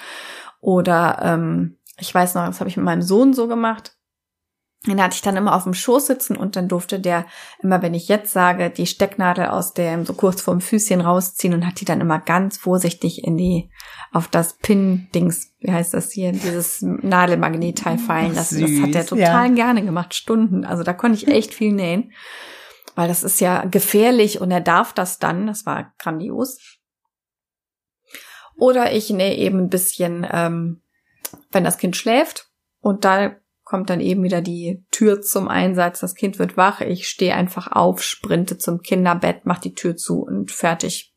Oder ähm, ich weiß noch, das habe ich mit meinem Sohn so gemacht. Den hatte ich dann immer auf dem Schoß sitzen und dann durfte der immer, wenn ich jetzt sage, die Stecknadel aus dem so kurz vorm Füßchen rausziehen und hat die dann immer ganz vorsichtig in die auf das Pin-Dings, wie heißt das hier, dieses Nadelmagnetteil fallen lassen. das hat er total ja. gerne gemacht, Stunden. Also da konnte ich echt viel nähen weil das ist ja gefährlich und er darf das dann. Das war grandios. Oder ich nähe eben ein bisschen, ähm, wenn das Kind schläft und da kommt dann eben wieder die Tür zum Einsatz. Das Kind wird wach. Ich stehe einfach auf, sprinte zum Kinderbett, mach die Tür zu und fertig.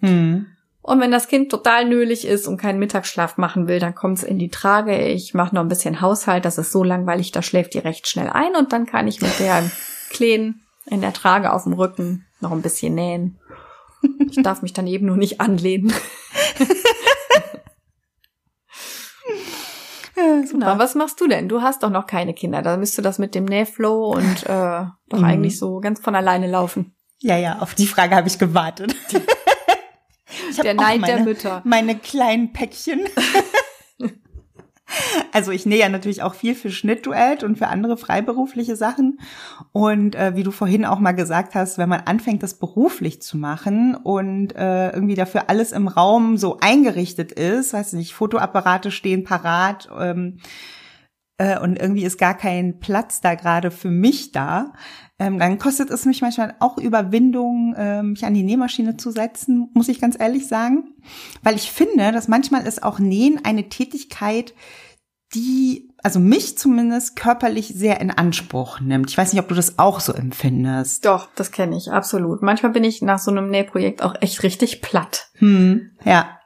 Hm. Und wenn das Kind total nölig ist und keinen Mittagsschlaf machen will, dann kommt es in die Trage. Ich mache noch ein bisschen Haushalt. Das ist so langweilig, da schläft die recht schnell ein und dann kann ich mit der (laughs) Kleinen in der Trage auf dem Rücken noch ein bisschen nähen. Ich darf mich dann eben nur nicht anlehnen. (laughs) ja, genau. Was machst du denn? Du hast doch noch keine Kinder. Da müsste das mit dem Nähflow und äh, doch mhm. eigentlich so ganz von alleine laufen. Ja, ja, auf die Frage habe ich gewartet. (laughs) ich der Neid meine, der Mütter. Meine kleinen Päckchen. (laughs) Also ich nähe ja natürlich auch viel für Schnittduett und für andere freiberufliche Sachen. Und äh, wie du vorhin auch mal gesagt hast, wenn man anfängt, das beruflich zu machen und äh, irgendwie dafür alles im Raum so eingerichtet ist, weiß nicht, Fotoapparate stehen parat ähm, äh, und irgendwie ist gar kein Platz da gerade für mich da, ähm, dann kostet es mich manchmal auch Überwindung, äh, mich an die Nähmaschine zu setzen, muss ich ganz ehrlich sagen. Weil ich finde, dass manchmal ist auch Nähen eine Tätigkeit, die, also mich zumindest körperlich sehr in Anspruch nimmt. Ich weiß nicht, ob du das auch so empfindest. Doch, das kenne ich, absolut. Manchmal bin ich nach so einem Nähprojekt auch echt richtig platt. Hm, ja.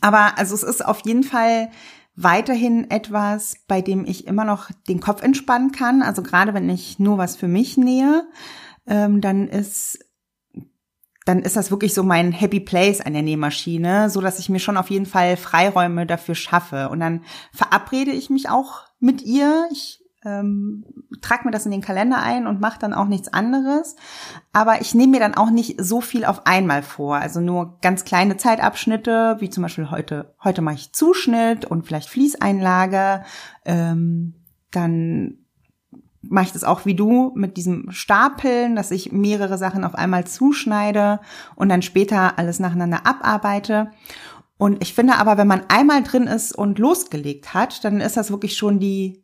Aber also es ist auf jeden Fall weiterhin etwas, bei dem ich immer noch den Kopf entspannen kann. Also gerade wenn ich nur was für mich nähe, ähm, dann ist dann ist das wirklich so mein Happy Place an der Nähmaschine, so dass ich mir schon auf jeden Fall Freiräume dafür schaffe. Und dann verabrede ich mich auch mit ihr. Ich ähm, trage mir das in den Kalender ein und mache dann auch nichts anderes. Aber ich nehme mir dann auch nicht so viel auf einmal vor. Also nur ganz kleine Zeitabschnitte, wie zum Beispiel heute, heute mache ich Zuschnitt und vielleicht Fließeinlage. Ähm, dann mache ich das auch wie du mit diesem Stapeln, dass ich mehrere Sachen auf einmal zuschneide und dann später alles nacheinander abarbeite. Und ich finde aber, wenn man einmal drin ist und losgelegt hat, dann ist das wirklich schon die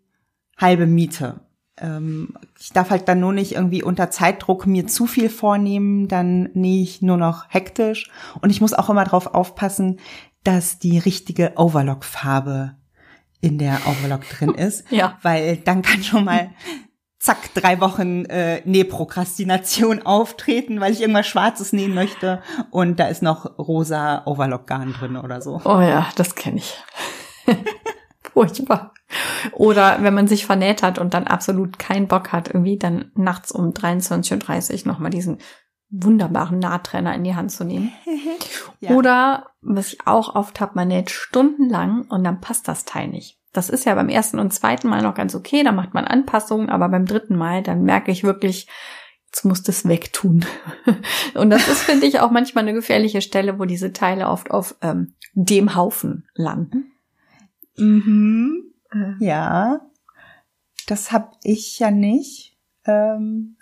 halbe Miete. Ähm, ich darf halt dann nur nicht irgendwie unter Zeitdruck mir zu viel vornehmen, dann nähe ich nur noch hektisch. Und ich muss auch immer darauf aufpassen, dass die richtige Overlock-Farbe in der Overlock drin ist. (laughs) ja. Weil dann kann schon mal zack, drei Wochen äh, Nähprokrastination (laughs) auftreten, weil ich irgendwas Schwarzes nähen möchte und da ist noch rosa Overlock-Garn drin oder so. Oh ja, das kenne ich. (laughs) Furchtbar. Oder wenn man sich vernäht hat und dann absolut keinen Bock hat, irgendwie dann nachts um 23.30 Uhr nochmal diesen wunderbaren Nahtrenner in die Hand zu nehmen. (laughs) ja. Oder, was ich auch oft habe, man näht stundenlang und dann passt das Teil nicht. Das ist ja beim ersten und zweiten Mal noch ganz okay, da macht man Anpassungen, aber beim dritten Mal, dann merke ich wirklich, jetzt muss das wegtun. (laughs) und das ist, finde ich, auch manchmal eine gefährliche Stelle, wo diese Teile oft auf ähm, dem Haufen landen. Mhm. Äh. Ja, das hab ich ja nicht. Ähm,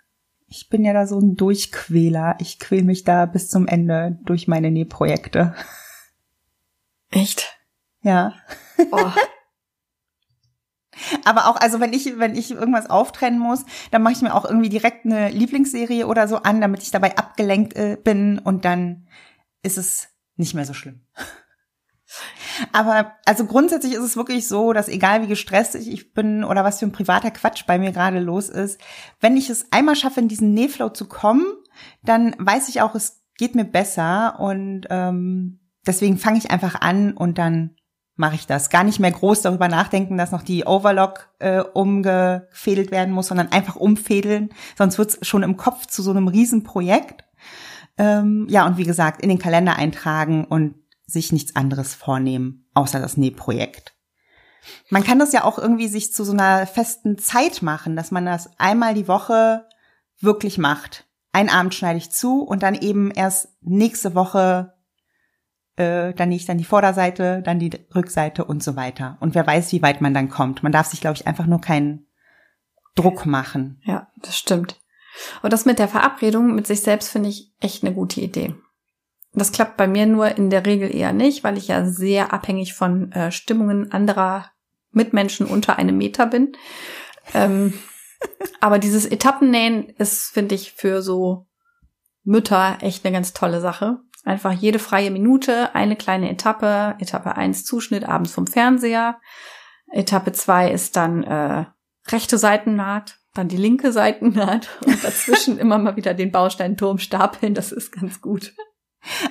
ich bin ja da so ein Durchquäler. Ich quäl mich da bis zum Ende durch meine Nähprojekte. Echt? Ja. Oh. (laughs) Aber auch, also wenn ich, wenn ich irgendwas auftrennen muss, dann mache ich mir auch irgendwie direkt eine Lieblingsserie oder so an, damit ich dabei abgelenkt äh, bin und dann ist es nicht mehr so schlimm. Aber also grundsätzlich ist es wirklich so, dass egal wie gestresst ich bin oder was für ein privater Quatsch bei mir gerade los ist, wenn ich es einmal schaffe, in diesen Nähflow zu kommen, dann weiß ich auch, es geht mir besser und ähm, deswegen fange ich einfach an und dann mache ich das. Gar nicht mehr groß darüber nachdenken, dass noch die Overlock äh, umgefädelt werden muss, sondern einfach umfädeln. Sonst wird's schon im Kopf zu so einem Riesenprojekt. Ähm, ja, und wie gesagt, in den Kalender eintragen und sich nichts anderes vornehmen, außer das Nähprojekt. Man kann das ja auch irgendwie sich zu so einer festen Zeit machen, dass man das einmal die Woche wirklich macht. Ein Abend schneide ich zu und dann eben erst nächste Woche, äh, dann nähe ich dann die Vorderseite, dann die Rückseite und so weiter. Und wer weiß, wie weit man dann kommt. Man darf sich, glaube ich, einfach nur keinen Druck machen. Ja, das stimmt. Und das mit der Verabredung mit sich selbst finde ich echt eine gute Idee. Das klappt bei mir nur in der Regel eher nicht, weil ich ja sehr abhängig von äh, Stimmungen anderer Mitmenschen unter einem Meter bin. Ähm, (laughs) aber dieses Etappennähen ist, finde ich, für so Mütter echt eine ganz tolle Sache. Einfach jede freie Minute eine kleine Etappe. Etappe eins Zuschnitt abends vom Fernseher. Etappe zwei ist dann äh, rechte Seitennaht, dann die linke Seitennaht und dazwischen (laughs) immer mal wieder den Bausteinturm stapeln. Das ist ganz gut.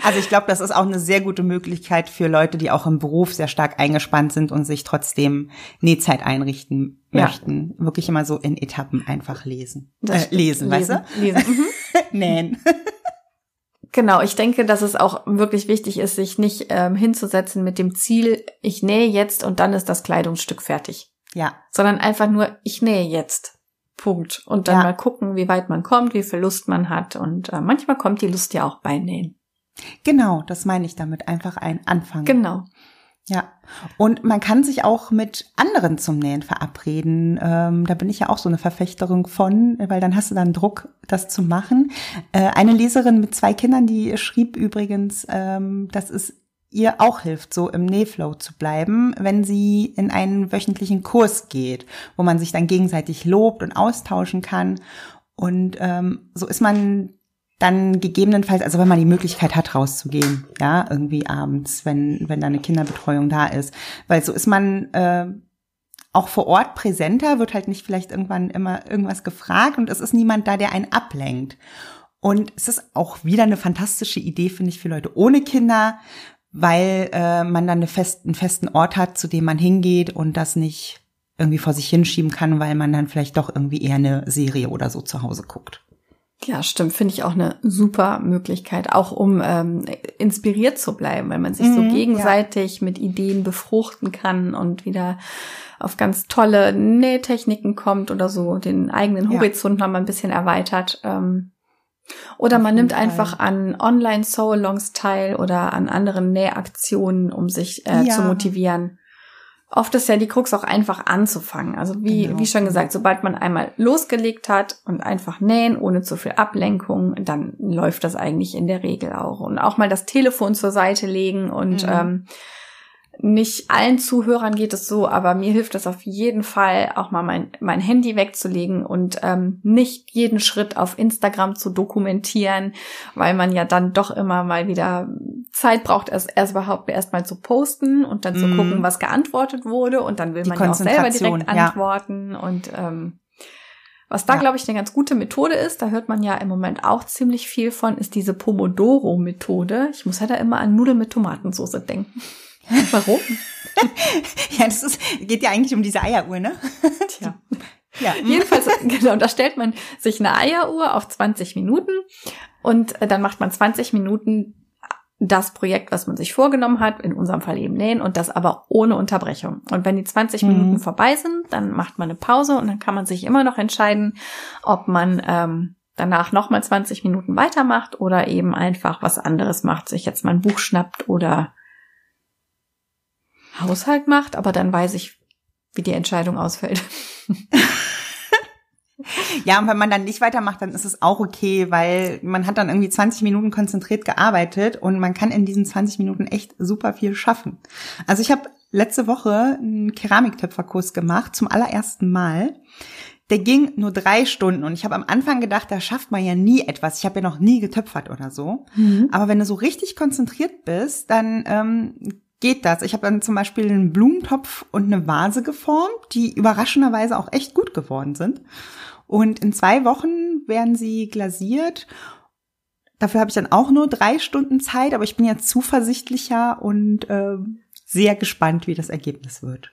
Also ich glaube, das ist auch eine sehr gute Möglichkeit für Leute, die auch im Beruf sehr stark eingespannt sind und sich trotzdem Nähzeit einrichten möchten. Ja. Wirklich immer so in Etappen einfach lesen. Äh, lesen, lesen, weißt du? Lesen. Mhm. (laughs) Nähen. Genau, ich denke, dass es auch wirklich wichtig ist, sich nicht ähm, hinzusetzen mit dem Ziel, ich nähe jetzt und dann ist das Kleidungsstück fertig. Ja. Sondern einfach nur, ich nähe jetzt. Punkt. Und dann ja. mal gucken, wie weit man kommt, wie viel Lust man hat. Und äh, manchmal kommt die Lust ja auch beim Nähen. Genau, das meine ich damit. Einfach ein Anfang. Genau. Ja. Und man kann sich auch mit anderen zum Nähen verabreden. Ähm, da bin ich ja auch so eine Verfechterin von, weil dann hast du dann Druck, das zu machen. Äh, eine Leserin mit zwei Kindern, die schrieb übrigens, ähm, dass es ihr auch hilft, so im Nähflow zu bleiben, wenn sie in einen wöchentlichen Kurs geht, wo man sich dann gegenseitig lobt und austauschen kann. Und ähm, so ist man dann gegebenenfalls, also wenn man die Möglichkeit hat, rauszugehen, ja, irgendwie abends, wenn, wenn da eine Kinderbetreuung da ist. Weil so ist man äh, auch vor Ort präsenter, wird halt nicht vielleicht irgendwann immer irgendwas gefragt und es ist niemand da, der einen ablenkt. Und es ist auch wieder eine fantastische Idee, finde ich, für Leute ohne Kinder, weil äh, man dann eine fest, einen festen Ort hat, zu dem man hingeht und das nicht irgendwie vor sich hinschieben kann, weil man dann vielleicht doch irgendwie eher eine Serie oder so zu Hause guckt. Ja, stimmt. Finde ich auch eine super Möglichkeit, auch um ähm, inspiriert zu bleiben, weil man sich mhm, so gegenseitig ja. mit Ideen befruchten kann und wieder auf ganz tolle Nähtechniken kommt oder so, den eigenen Horizont ja. noch mal ein bisschen erweitert. Ähm, oder auf man nimmt Fall. einfach an Online-Soul-Longs teil oder an anderen Nähaktionen, um sich äh, ja. zu motivieren oft ist ja die Krux auch einfach anzufangen. Also wie, genau. wie schon gesagt, sobald man einmal losgelegt hat und einfach nähen, ohne zu viel Ablenkung, dann läuft das eigentlich in der Regel auch. Und auch mal das Telefon zur Seite legen und mhm. ähm, nicht allen Zuhörern geht es so, aber mir hilft es auf jeden Fall, auch mal mein, mein Handy wegzulegen und ähm, nicht jeden Schritt auf Instagram zu dokumentieren, weil man ja dann doch immer mal wieder Zeit braucht, erst, erst überhaupt erst mal zu posten und dann zu mm. gucken, was geantwortet wurde und dann will Die man ja auch selber direkt antworten ja. und ähm, was da, ja. glaube ich, eine ganz gute Methode ist, da hört man ja im Moment auch ziemlich viel von, ist diese Pomodoro-Methode. Ich muss ja da immer an Nudeln mit Tomatensauce denken. Warum? (laughs) ja, das ist, geht ja eigentlich um diese Eieruhr, ne? Tja. (laughs) Ja. Jedenfalls, genau, da stellt man sich eine Eieruhr auf 20 Minuten und äh, dann macht man 20 Minuten das Projekt, was man sich vorgenommen hat, in unserem Fall eben nähen und das aber ohne Unterbrechung. Und wenn die 20 mhm. Minuten vorbei sind, dann macht man eine Pause und dann kann man sich immer noch entscheiden, ob man ähm, danach nochmal 20 Minuten weitermacht oder eben einfach was anderes macht, sich jetzt mal ein Buch schnappt oder Haushalt macht, aber dann weiß ich, wie die Entscheidung ausfällt. (laughs) ja, und wenn man dann nicht weitermacht, dann ist es auch okay, weil man hat dann irgendwie 20 Minuten konzentriert gearbeitet und man kann in diesen 20 Minuten echt super viel schaffen. Also ich habe letzte Woche einen Keramiktöpferkurs gemacht, zum allerersten Mal. Der ging nur drei Stunden und ich habe am Anfang gedacht, da schafft man ja nie etwas. Ich habe ja noch nie getöpfert oder so. Mhm. Aber wenn du so richtig konzentriert bist, dann ähm, geht das. Ich habe dann zum Beispiel einen Blumentopf und eine Vase geformt, die überraschenderweise auch echt gut geworden sind. Und in zwei Wochen werden sie glasiert. Dafür habe ich dann auch nur drei Stunden Zeit, aber ich bin jetzt zuversichtlicher und äh, sehr gespannt, wie das Ergebnis wird.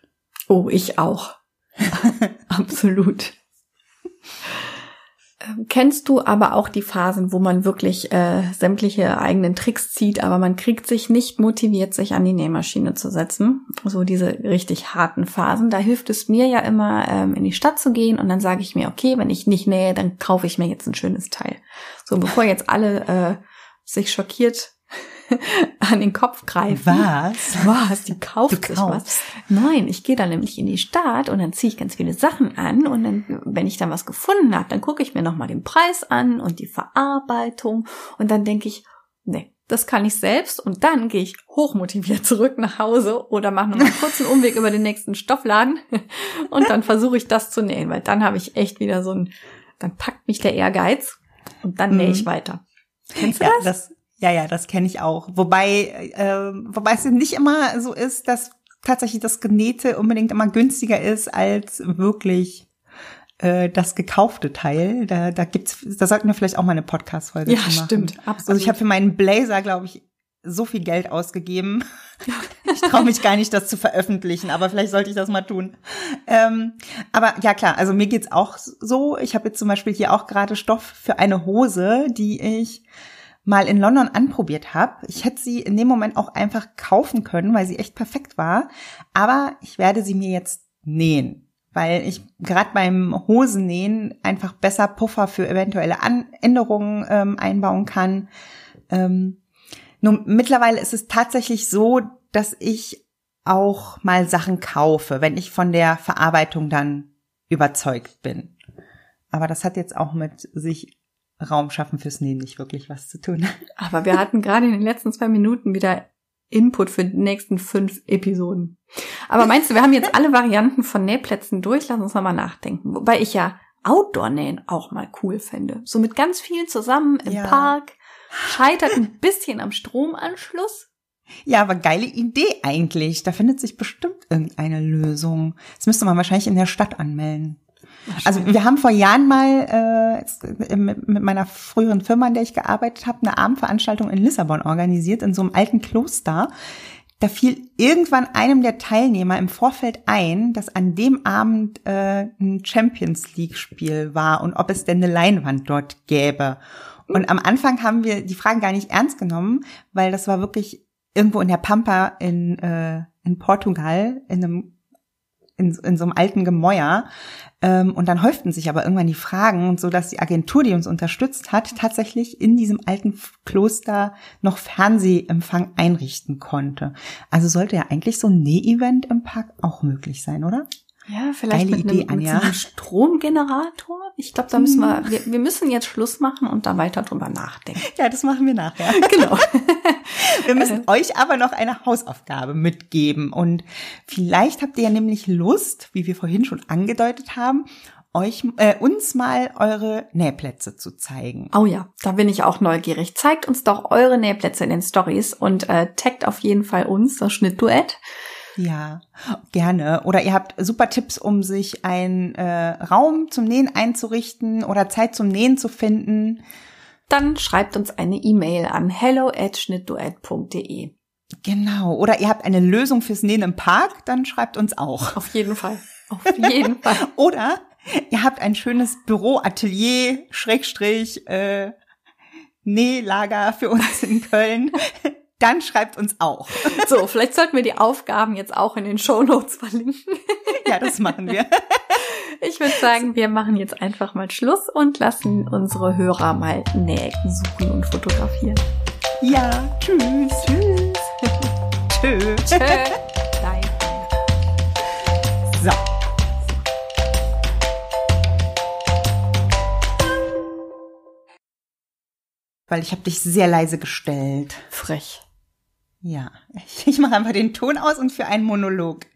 Oh, ich auch. (laughs) Absolut. Ähm, kennst du aber auch die Phasen, wo man wirklich äh, sämtliche eigenen Tricks zieht, aber man kriegt sich nicht motiviert, sich an die Nähmaschine zu setzen? So diese richtig harten Phasen. Da hilft es mir ja immer, ähm, in die Stadt zu gehen und dann sage ich mir, okay, wenn ich nicht nähe, dann kaufe ich mir jetzt ein schönes Teil. So bevor jetzt alle äh, sich schockiert (laughs) an den Kopf greifen. Was? Was? Die kauft sich was? Nein, ich gehe dann nämlich in die Stadt und dann ziehe ich ganz viele Sachen an und dann, wenn ich dann was gefunden habe, dann gucke ich mir nochmal den Preis an und die Verarbeitung und dann denke ich, nee, das kann ich selbst und dann gehe ich hochmotiviert (laughs) zurück nach Hause oder mache noch einen kurzen Umweg über den nächsten Stoffladen (laughs) und dann versuche ich das zu nähen, weil dann habe ich echt wieder so ein, dann packt mich der Ehrgeiz und dann nähe ich mhm. weiter. Kennst du ja, das? das? Ja, ja, das kenne ich auch. Wobei, äh, wobei es nicht immer so ist, dass tatsächlich das Genähte unbedingt immer günstiger ist als wirklich äh, das gekaufte Teil. Da, da gibt's, da sollten wir vielleicht auch mal eine Podcast-Folge ja, machen. Ja, stimmt, absolut. Also ich habe für meinen Blazer, glaube ich, so viel Geld ausgegeben. (laughs) Ich traue mich gar nicht, das zu veröffentlichen, aber vielleicht sollte ich das mal tun. Ähm, aber ja klar, also mir geht's auch so. Ich habe jetzt zum Beispiel hier auch gerade Stoff für eine Hose, die ich mal in London anprobiert habe. Ich hätte sie in dem Moment auch einfach kaufen können, weil sie echt perfekt war. Aber ich werde sie mir jetzt nähen, weil ich gerade beim Hosennähen einfach besser Puffer für eventuelle Änderungen ähm, einbauen kann. Ähm, nur mittlerweile ist es tatsächlich so, dass ich auch mal Sachen kaufe, wenn ich von der Verarbeitung dann überzeugt bin. Aber das hat jetzt auch mit sich Raum schaffen fürs Nähen nicht wirklich was zu tun. (laughs) Aber wir hatten gerade in den letzten zwei Minuten wieder Input für die nächsten fünf Episoden. Aber meinst du, wir haben jetzt alle Varianten von Nähplätzen durch? Lass uns nochmal nachdenken. Wobei ich ja Outdoor-Nähen auch mal cool fände. So mit ganz vielen zusammen im ja. Park. Scheitert ein bisschen am Stromanschluss. Ja, aber geile Idee eigentlich. Da findet sich bestimmt irgendeine Lösung. Das müsste man wahrscheinlich in der Stadt anmelden. Also wir haben vor Jahren mal äh, mit, meiner früheren Firma, in der ich gearbeitet habe, eine Abendveranstaltung in Lissabon organisiert, in so einem alten Kloster. Da fiel irgendwann einem der Teilnehmer im Vorfeld ein, dass an dem Abend äh, ein Champions League-Spiel war und ob es denn eine Leinwand dort gäbe. Und am Anfang haben wir die Fragen gar nicht ernst genommen, weil das war wirklich irgendwo in der Pampa in, äh, in Portugal, in einem in, in so einem alten Gemäuer. Ähm, und dann häuften sich aber irgendwann die Fragen, so dass die Agentur, die uns unterstützt hat, tatsächlich in diesem alten Kloster noch Fernsehempfang einrichten konnte. Also sollte ja eigentlich so ein Näh-Event im Park auch möglich sein, oder? Ja, vielleicht Geile mit, Idee, einem, mit so einem Stromgenerator. Ich glaube, da müssen wir, hm. wir, wir müssen jetzt Schluss machen und da weiter drüber nachdenken. Ja, das machen wir nachher. (laughs) Genau. (laughs) wir müssen äh. euch aber noch eine Hausaufgabe mitgeben und vielleicht habt ihr ja nämlich Lust, wie wir vorhin schon angedeutet haben, euch äh, uns mal eure Nähplätze zu zeigen. Oh ja, da bin ich auch neugierig. Zeigt uns doch eure Nähplätze in den Stories und äh, taggt auf jeden Fall uns, das Schnittduett. Ja, gerne. Oder ihr habt super Tipps, um sich einen äh, Raum zum Nähen einzurichten oder Zeit zum Nähen zu finden. Dann schreibt uns eine E-Mail an hello@schnittduett.de. Genau. Oder ihr habt eine Lösung fürs Nähen im Park, dann schreibt uns auch. Auf jeden Fall. Auf jeden Fall. (laughs) Oder ihr habt ein schönes Büro, Atelier, Schrägstrich, äh, Nählager für uns in Köln dann schreibt uns auch. (laughs) So, vielleicht sollten wir die Aufgaben jetzt auch in den Show Notes verlinken. (laughs) Ja, das machen wir. (laughs) Ich würde sagen, wir machen jetzt einfach mal Schluss und lassen unsere Hörer mal Nähten suchen und fotografieren. Ja, tschüss. Tschüss. Tschö. Tschö. So. Weil ich habe dich sehr leise gestellt. Frech. Ja, (laughs) ich, mache einfach den Ton aus und für einen Monolog